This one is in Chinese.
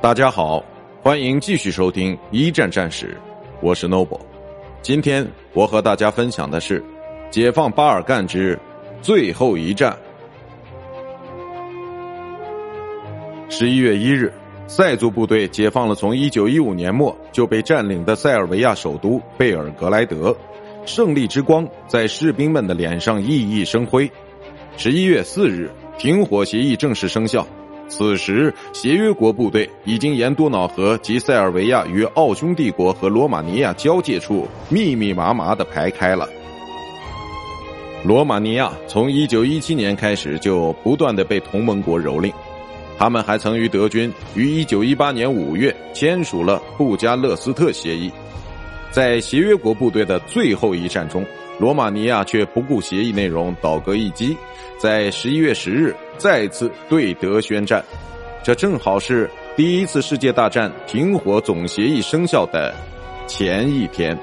大家好，欢迎继续收听一战战史，我是 Noble。今天我和大家分享的是解放巴尔干之最后一战。十一月一日，塞族部队解放了从一九一五年末就被占领的塞尔维亚首都贝尔格莱德，胜利之光在士兵们的脸上熠熠生辉。十一月四日，停火协议正式生效。此时，协约国部队已经沿多瑙河及塞尔维亚与奥匈帝国和罗马尼亚交界处密密麻麻的排开了。罗马尼亚从一九一七年开始就不断的被同盟国蹂躏，他们还曾与德军于一九一八年五月签署了布加勒斯特协议。在协约国部队的最后一战中。罗马尼亚却不顾协议内容，倒戈一击，在十一月十日再次对德宣战。这正好是第一次世界大战停火总协议生效的前一天。